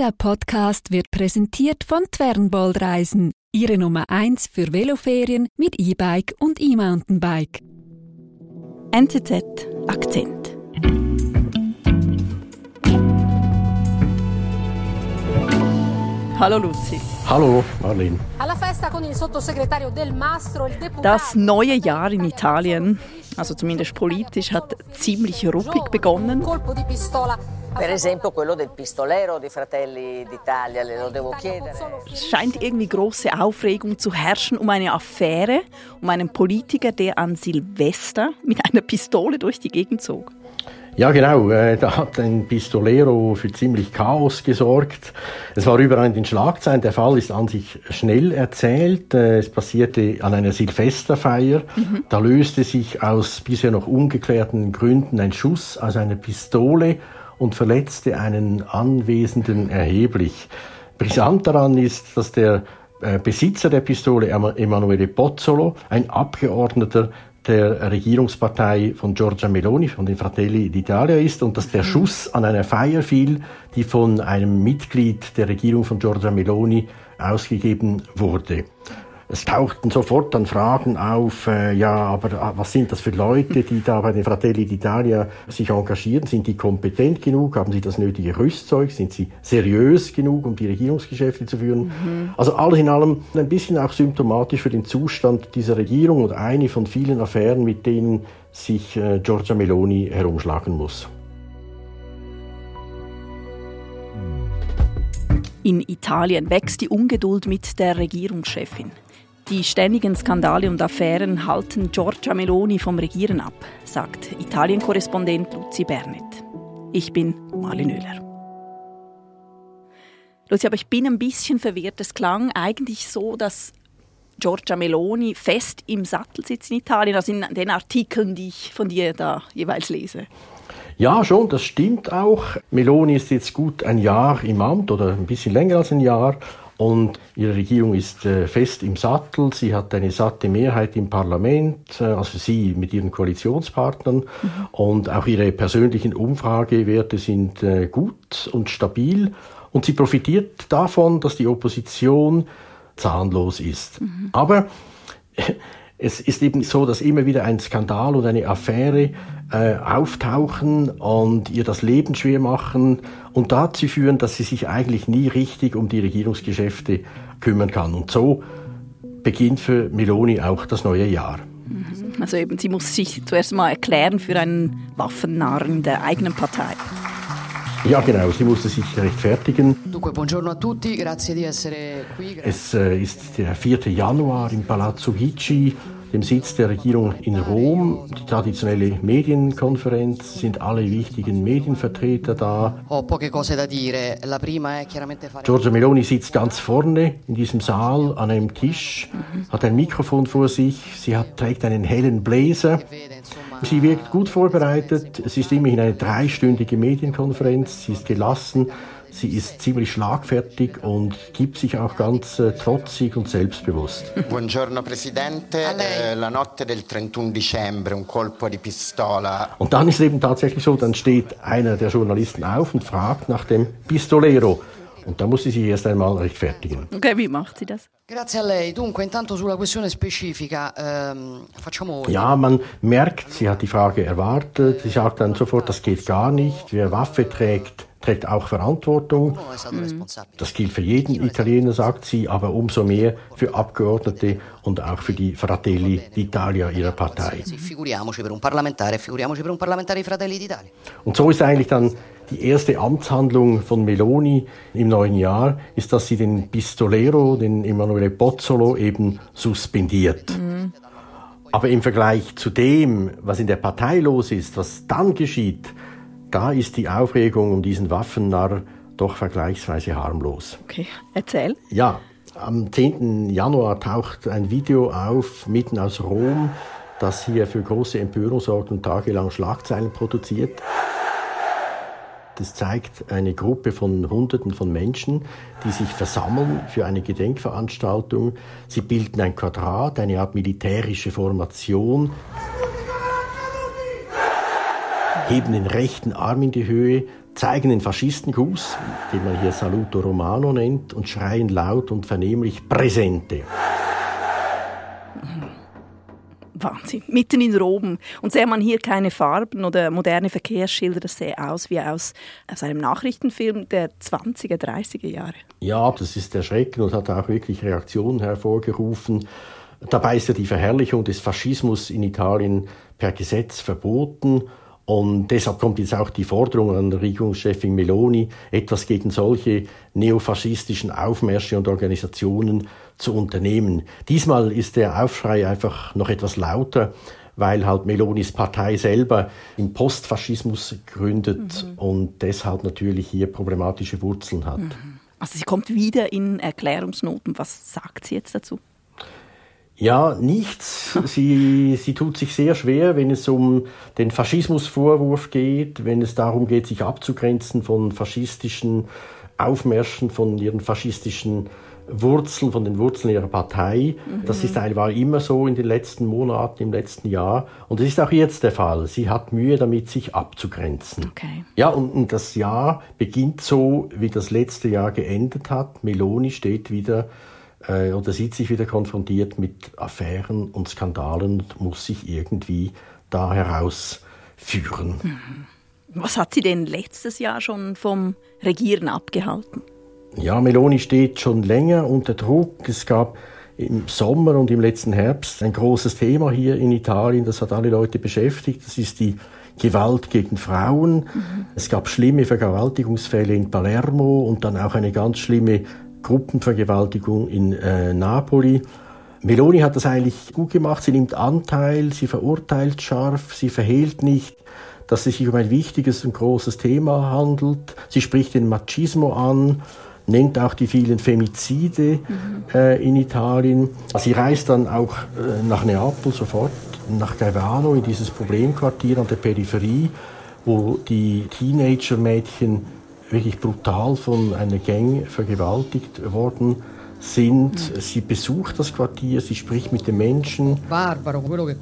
Dieser Podcast wird präsentiert von Twernbold Reisen, Ihre Nummer 1 für Veloferien mit E-Bike und E-Mountainbike. NZZ Akzent. Hallo Luzi. Hallo Marlene. Das neue Jahr in Italien, also zumindest politisch, hat ziemlich ruppig begonnen. Per esempio quello del pistolero di Fratelli d'Italia, le lo devo chiedere. Es scheint irgendwie große Aufregung zu herrschen um eine Affäre, um einen Politiker, der an Silvester mit einer Pistole durch die Gegend zog. Ja, genau. Äh, da hat ein Pistolero für ziemlich Chaos gesorgt. Es war überall in den Schlagzeilen. Der Fall ist an sich schnell erzählt. Äh, es passierte an einer Silvesterfeier. Mhm. Da löste sich aus bisher noch ungeklärten Gründen ein Schuss aus einer Pistole und verletzte einen Anwesenden erheblich. Brisant daran ist, dass der äh, Besitzer der Pistole, Emanuele Pozzolo, ein Abgeordneter der Regierungspartei von Giorgia Meloni, von den Fratelli d'Italia ist und dass der. Schuss an einer Feier fiel, die von einem Mitglied der Regierung von Giorgia Meloni ausgegeben wurde es tauchten sofort dann Fragen auf, äh, ja, aber äh, was sind das für Leute, die da bei den Fratelli d'Italia sich engagieren? Sind die kompetent genug? Haben sie das nötige Rüstzeug? Sind sie seriös genug, um die Regierungsgeschäfte zu führen? Mhm. Also alles in allem ein bisschen auch symptomatisch für den Zustand dieser Regierung und eine von vielen Affären, mit denen sich äh, Giorgia Meloni herumschlagen muss. In Italien wächst die Ungeduld mit der Regierungschefin. Die ständigen Skandale und Affären halten Giorgia Meloni vom Regieren ab, sagt Italien-Korrespondent Luzi Bernet. Ich bin Marlin Oehler. Luzi, aber ich bin ein bisschen verwirrt. Es klang eigentlich so, dass Giorgia Meloni fest im Sattel sitzt in Italien, also in den Artikeln, die ich von dir da jeweils lese. Ja, schon, das stimmt auch. Meloni ist jetzt gut ein Jahr im Amt oder ein bisschen länger als ein Jahr und ihre Regierung ist äh, fest im Sattel. Sie hat eine satte Mehrheit im Parlament, äh, also sie mit ihren Koalitionspartnern. Mhm. Und auch ihre persönlichen Umfragewerte sind äh, gut und stabil. Und sie profitiert davon, dass die Opposition zahnlos ist. Mhm. Aber es ist eben so, dass immer wieder ein Skandal oder eine Affäre äh, auftauchen und ihr das Leben schwer machen und dazu führen, dass sie sich eigentlich nie richtig um die Regierungsgeschäfte kümmern kann. Und so beginnt für Meloni auch das neue Jahr. Mhm. Also eben, sie muss sich zuerst mal erklären für einen Waffennarren der eigenen Partei. Ja, genau, sie musste sich rechtfertigen. Es äh, ist der 4. Januar im Palazzo Gicci dem Sitz der Regierung in Rom. Die traditionelle Medienkonferenz sind alle wichtigen Medienvertreter da. Giorgia Meloni sitzt ganz vorne in diesem Saal an einem Tisch, hat ein Mikrofon vor sich, sie hat, trägt einen hellen Blazer. Sie wirkt gut vorbereitet. Es ist immerhin eine dreistündige Medienkonferenz. Sie ist gelassen Sie ist ziemlich schlagfertig und gibt sich auch ganz äh, trotzig und selbstbewusst. Buongiorno Presidente, eh, la notte del 31 dicembre, un colpo di pistola. Und dann ist es eben tatsächlich so, dann steht einer der Journalisten auf und fragt nach dem Pistolero. Und da muss sie sich erst einmal rechtfertigen. Okay, wie macht sie das? Grazie a lei. Dunque, intanto sulla questione specifica, ehm, facciamo... Ja, man merkt, sie hat die Frage erwartet. Sie sagt dann sofort, das geht gar nicht. Wer Waffe trägt, trägt auch Verantwortung. Das gilt für jeden Italiener, sagt sie, aber umso mehr für Abgeordnete und auch für die Fratelli d'Italia ihrer Partei. Und so ist eigentlich dann die erste Amtshandlung von Meloni im neuen Jahr, ist, dass sie den Pistolero, den Emanuele Pozzolo, eben suspendiert. Mhm. Aber im Vergleich zu dem, was in der Partei los ist, was dann geschieht, da ist die Aufregung um diesen Waffennarr doch vergleichsweise harmlos. Okay, erzähl. Ja, am 10. Januar taucht ein Video auf, mitten aus Rom, das hier für große Empörung sorgt und tagelang Schlagzeilen produziert. Das zeigt eine Gruppe von Hunderten von Menschen, die sich versammeln für eine Gedenkveranstaltung. Sie bilden ein Quadrat, eine Art militärische Formation heben den rechten Arm in die Höhe, zeigen den Faschistengruß, den man hier Saluto Romano nennt, und schreien laut und vernehmlich Präsente. Wahnsinn. Mitten in Rom. Und sähe man hier keine Farben oder moderne Verkehrsschilder, das sähe aus wie aus, aus einem Nachrichtenfilm der 20er, 30er Jahre. Ja, das ist erschreckend und hat auch wirklich Reaktionen hervorgerufen. Dabei ist ja die Verherrlichung des Faschismus in Italien per Gesetz verboten. Und deshalb kommt jetzt auch die Forderung an Regierungschefin Meloni, etwas gegen solche neofaschistischen Aufmärsche und Organisationen zu unternehmen. Diesmal ist der Aufschrei einfach noch etwas lauter, weil halt Melonis Partei selber im Postfaschismus gründet mhm. und deshalb natürlich hier problematische Wurzeln hat. Mhm. Also sie kommt wieder in Erklärungsnoten. Was sagt sie jetzt dazu? Ja, nichts. Sie, sie tut sich sehr schwer, wenn es um den Faschismusvorwurf geht, wenn es darum geht, sich abzugrenzen von faschistischen Aufmärschen, von ihren faschistischen Wurzeln, von den Wurzeln ihrer Partei. Mhm. Das ist, war immer so in den letzten Monaten, im letzten Jahr. Und es ist auch jetzt der Fall. Sie hat Mühe damit, sich abzugrenzen. Okay. Ja, und, und das Jahr beginnt so, wie das letzte Jahr geendet hat. Meloni steht wieder äh, oder sieht sich wieder konfrontiert mit Affären und Skandalen und muss sich irgendwie da herausführen. Mhm. Was hat sie denn letztes Jahr schon vom Regieren abgehalten? Ja, Meloni steht schon länger unter Druck. Es gab im Sommer und im letzten Herbst ein großes Thema hier in Italien, das hat alle Leute beschäftigt. Das ist die Gewalt gegen Frauen. Mhm. Es gab schlimme Vergewaltigungsfälle in Palermo und dann auch eine ganz schlimme Gruppenvergewaltigung in äh, Napoli. Meloni hat das eigentlich gut gemacht. Sie nimmt Anteil, sie verurteilt scharf, sie verhehlt nicht, dass es sich um ein wichtiges und großes Thema handelt. Sie spricht den Machismo an, nennt auch die vielen Femizide mhm. äh, in Italien. Sie reist dann auch äh, nach Neapel sofort, nach Gaivano, in dieses Problemquartier an der Peripherie, wo die Teenager-Mädchen wirklich brutal von einer Gang vergewaltigt worden sind. Mhm. Sie besucht das Quartier, sie spricht mit den Menschen.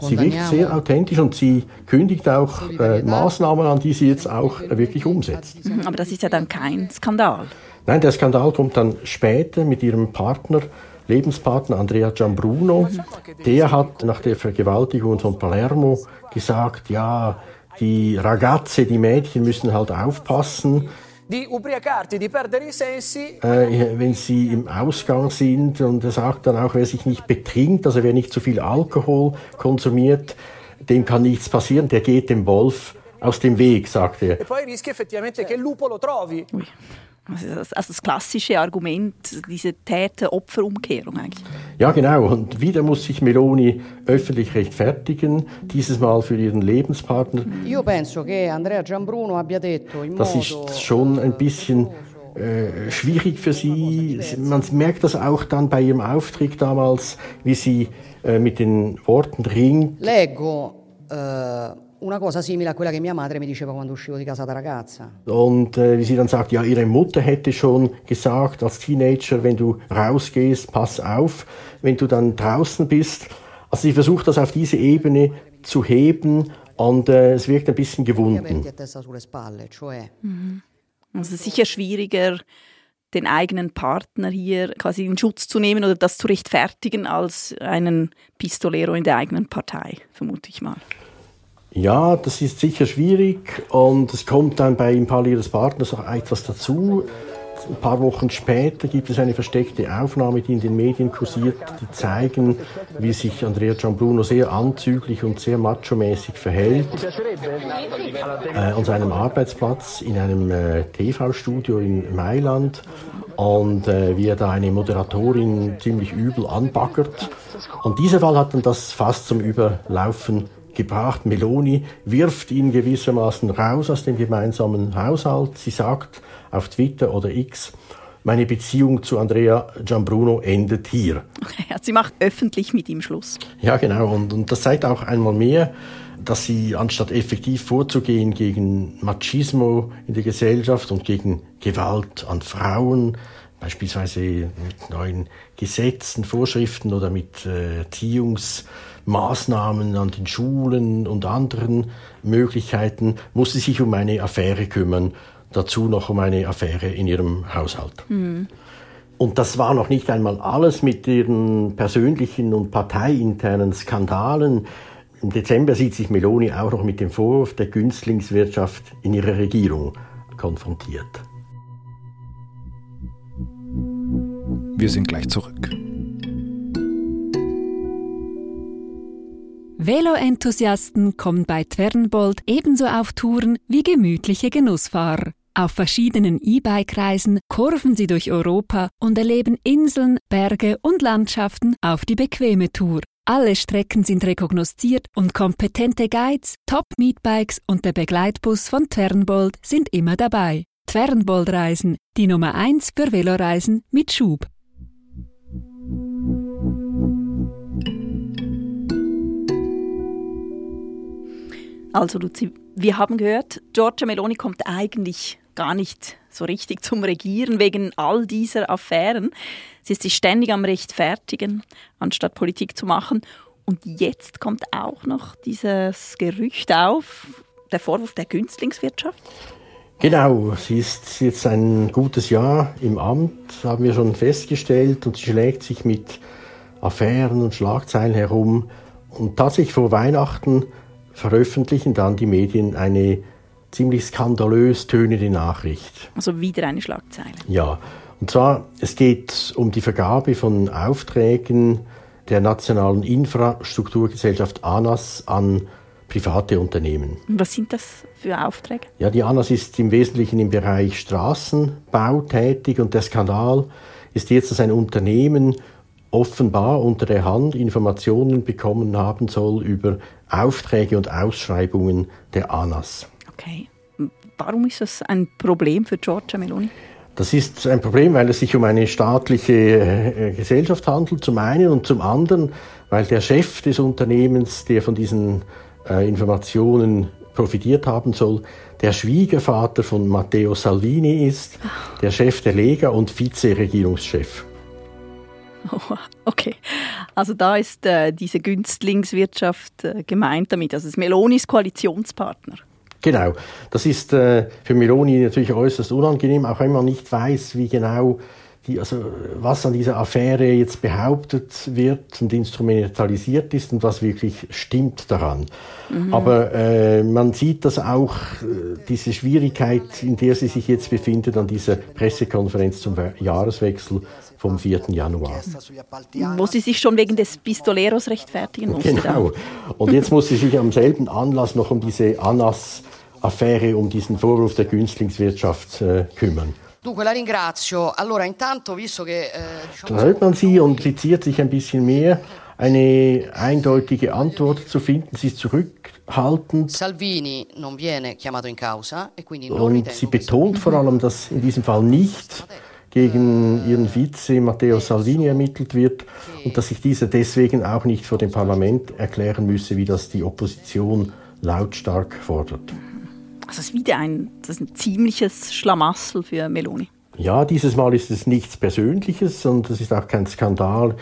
sie wirkt sehr authentisch und sie kündigt auch äh, Maßnahmen an, die sie jetzt auch wirklich umsetzt. Mhm, aber das ist ja dann kein Skandal. Nein, der Skandal kommt dann später mit ihrem Partner, Lebenspartner Andrea Giambruno. Der hat nach der Vergewaltigung von Palermo gesagt, ja, die Ragazze, die Mädchen müssen halt aufpassen di ubriacarti, di perdere i sensi. Äh, wenn sie im Ausgang sind und er sagt dann auch, wer sich nicht betrinkt, also wer nicht zu viel Alkohol konsumiert, dem kann nichts passieren, der geht dem Wolf aus dem Weg, sagt er. E poi rischi effettivamente che il lupo lo trovi. Ui. Also das, also das klassische Argument, diese Täter-Opfer-Umkehrung eigentlich. Ja, genau. Und wieder muss sich Meloni öffentlich rechtfertigen, dieses Mal für ihren Lebenspartner. Das ist schon ein bisschen äh, schwierig für sie. Man merkt das auch dann bei ihrem Auftritt damals, wie sie äh, mit den Worten ringt. Leggo. Äh una cosa simile a quella che mia madre mi diceva quando uscivo di casa da ragazza. Und äh, wie sie dann sagt, ja, ihre Mutter hätte schon gesagt als Teenager, wenn du rausgehst, pass auf, wenn du dann draußen bist. Also sie versucht das auf diese Ebene zu heben und äh, es wirkt ein bisschen gewunden. Mhm. Also sicher schwieriger, den eigenen Partner hier quasi in Schutz zu nehmen oder das zu rechtfertigen als einen Pistolero in der eigenen Partei, vermute ich mal. Ja, das ist sicher schwierig und es kommt dann bei paar ihres Partners auch etwas dazu. Ein paar Wochen später gibt es eine versteckte Aufnahme, die in den Medien kursiert, die zeigen, wie sich Andrea Gianbruno sehr anzüglich und sehr macho-mäßig verhält. Äh, an seinem Arbeitsplatz in einem äh, TV-Studio in Mailand und äh, wie er da eine Moderatorin ziemlich übel anbaggert. Und dieser Fall hat dann das fast zum Überlaufen gebracht. Meloni wirft ihn gewissermaßen raus aus dem gemeinsamen Haushalt. Sie sagt auf Twitter oder X, meine Beziehung zu Andrea Gianbruno endet hier. Sie macht öffentlich mit ihm Schluss. Ja, genau. Und, und das zeigt auch einmal mehr, dass sie anstatt effektiv vorzugehen gegen Machismo in der Gesellschaft und gegen Gewalt an Frauen, beispielsweise mit neuen Gesetzen, Vorschriften oder mit äh, Erziehungsmaßnahmen an den Schulen und anderen Möglichkeiten, muss sie sich um eine Affäre kümmern, dazu noch um eine Affäre in ihrem Haushalt. Mhm. Und das war noch nicht einmal alles mit ihren persönlichen und parteiinternen Skandalen. Im Dezember sieht sich Meloni auch noch mit dem Vorwurf der Günstlingswirtschaft in ihrer Regierung konfrontiert. Wir sind gleich zurück. Velo-Enthusiasten kommen bei Twernbold ebenso auf Touren wie gemütliche Genussfahrer. Auf verschiedenen E-Bike-Reisen kurven sie durch Europa und erleben Inseln, Berge und Landschaften auf die bequeme Tour. Alle Strecken sind rekognosziert und kompetente Guides, Top-Meetbikes und der Begleitbus von Twernbold sind immer dabei. Twernbold Reisen, die Nummer 1 für Veloreisen mit Schub. Also Luzi, wir haben gehört, Giorgia Meloni kommt eigentlich gar nicht so richtig zum Regieren wegen all dieser Affären. Sie ist sich ständig am Rechtfertigen, anstatt Politik zu machen. Und jetzt kommt auch noch dieses Gerücht auf, der Vorwurf der Günstlingswirtschaft. Genau, sie ist jetzt ein gutes Jahr im Amt, haben wir schon festgestellt, und sie schlägt sich mit Affären und Schlagzeilen herum. Und tatsächlich vor Weihnachten veröffentlichen dann die Medien eine ziemlich skandalös tönende Nachricht. Also wieder eine Schlagzeile. Ja, und zwar es geht um die Vergabe von Aufträgen der nationalen Infrastrukturgesellschaft ANAS an private Unternehmen. Und was sind das für Aufträge? Ja, die ANAS ist im Wesentlichen im Bereich Straßenbau tätig und der Skandal ist jetzt, dass ein Unternehmen offenbar unter der Hand Informationen bekommen haben soll über Aufträge und Ausschreibungen der ANAS. Okay. Warum ist das ein Problem für Giorgia Meloni? Das ist ein Problem, weil es sich um eine staatliche äh, Gesellschaft handelt, zum einen und zum anderen, weil der Chef des Unternehmens, der von diesen äh, Informationen profitiert haben soll, der Schwiegervater von Matteo Salvini ist, der Chef der Lega und Vizeregierungschef. Okay, also da ist äh, diese Günstlingswirtschaft äh, gemeint damit, also das Melonis Koalitionspartner. Genau, das ist äh, für Meloni natürlich äußerst unangenehm, auch wenn man nicht weiß, wie genau die, also was an dieser Affäre jetzt behauptet wird und instrumentalisiert ist und was wirklich stimmt daran. Mhm. Aber äh, man sieht das auch, äh, diese Schwierigkeit, in der sie sich jetzt befindet, an dieser Pressekonferenz zum Jahreswechsel vom 4. Januar. Wo sie sich schon wegen des Pistoleros rechtfertigen musste. Genau. Und jetzt muss sie sich am selben Anlass noch um diese Annas-Affäre, um diesen Vorwurf der Günstlingswirtschaft äh, kümmern. Da hört man sie und sie ziert sich ein bisschen mehr, eine eindeutige Antwort zu finden. Sie ist zurückhaltend. Salvini non viene chiamato in causa e quindi non Und sie betont vor allem, dass in diesem Fall nicht gegen ihren Vize Matteo Salvini ermittelt wird und dass sich dieser deswegen auch nicht vor dem Parlament erklären müsse, wie das die Opposition lautstark fordert. Also es ist wieder ein, das ist ein ziemliches Schlamassel für Meloni. Ja, dieses Mal ist es nichts Persönliches und es ist auch kein Skandal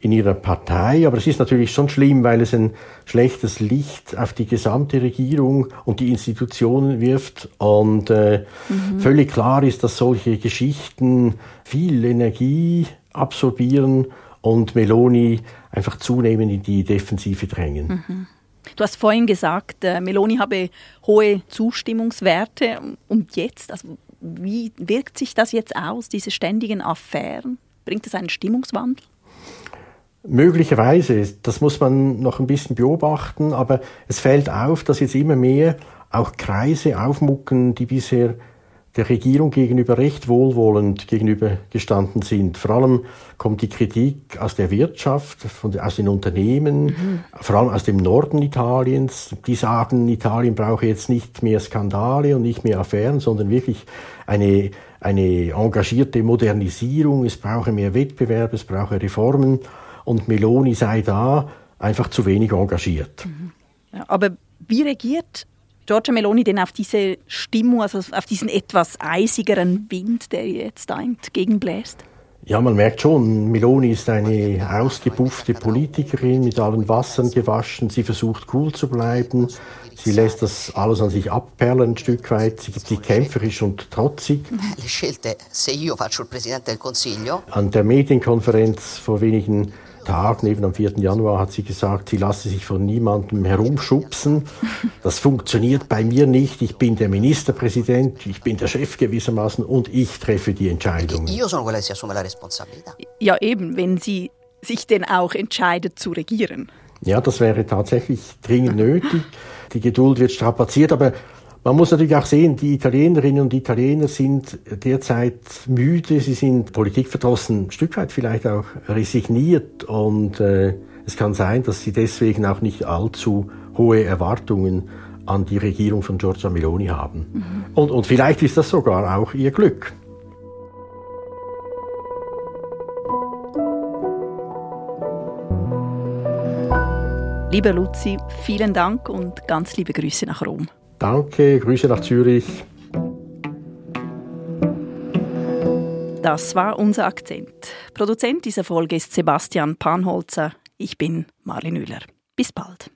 in ihrer Partei. Aber es ist natürlich schon schlimm, weil es ein schlechtes Licht auf die gesamte Regierung und die Institutionen wirft. Und äh, mhm. völlig klar ist, dass solche Geschichten viel Energie absorbieren und Meloni einfach zunehmend in die Defensive drängen. Mhm. Du hast vorhin gesagt, äh, Meloni habe hohe Zustimmungswerte. Und jetzt, also wie wirkt sich das jetzt aus, diese ständigen Affären? Bringt es einen Stimmungswandel? Möglicherweise, das muss man noch ein bisschen beobachten, aber es fällt auf, dass jetzt immer mehr auch Kreise aufmucken, die bisher der Regierung gegenüber recht wohlwollend gegenübergestanden sind. Vor allem kommt die Kritik aus der Wirtschaft, von, aus den Unternehmen, mhm. vor allem aus dem Norden Italiens. Die sagen, Italien brauche jetzt nicht mehr Skandale und nicht mehr Affären, sondern wirklich eine, eine engagierte Modernisierung. Es brauche mehr Wettbewerb, es brauche Reformen und Meloni sei da einfach zu wenig engagiert. Mhm. Aber wie regiert Giorgia Meloni denn auf diese Stimmung, also auf diesen etwas eisigeren Wind, der jetzt da entgegenbläst? Ja, man merkt schon, Meloni ist eine ausgebuffte Politikerin, mit allen Wassern gewaschen. Sie versucht cool zu bleiben. Sie lässt das alles an sich abperlen ein Stück weit. Sie gibt sich kämpferisch und trotzig. An der Medienkonferenz vor wenigen Tagen, eben am 4. Januar, hat sie gesagt, sie lasse sich von niemandem herumschubsen. Das funktioniert bei mir nicht. Ich bin der Ministerpräsident, ich bin der Chef gewissermaßen und ich treffe die Entscheidungen. Ja, eben, wenn sie sich denn auch entscheidet zu regieren. Ja, das wäre tatsächlich dringend nötig. Die Geduld wird strapaziert, aber man muss natürlich auch sehen, die Italienerinnen und Italiener sind derzeit müde, sie sind politikverdrossen, ein Stück weit vielleicht auch resigniert und äh, es kann sein, dass sie deswegen auch nicht allzu hohe Erwartungen an die Regierung von Giorgia Meloni haben. Mhm. Und, und vielleicht ist das sogar auch ihr Glück. Liebe Luzi, vielen Dank und ganz liebe Grüße nach Rom. Danke, Grüße nach Zürich. Das war unser Akzent. Produzent dieser Folge ist Sebastian Panholzer. Ich bin Marlin Müller. Bis bald.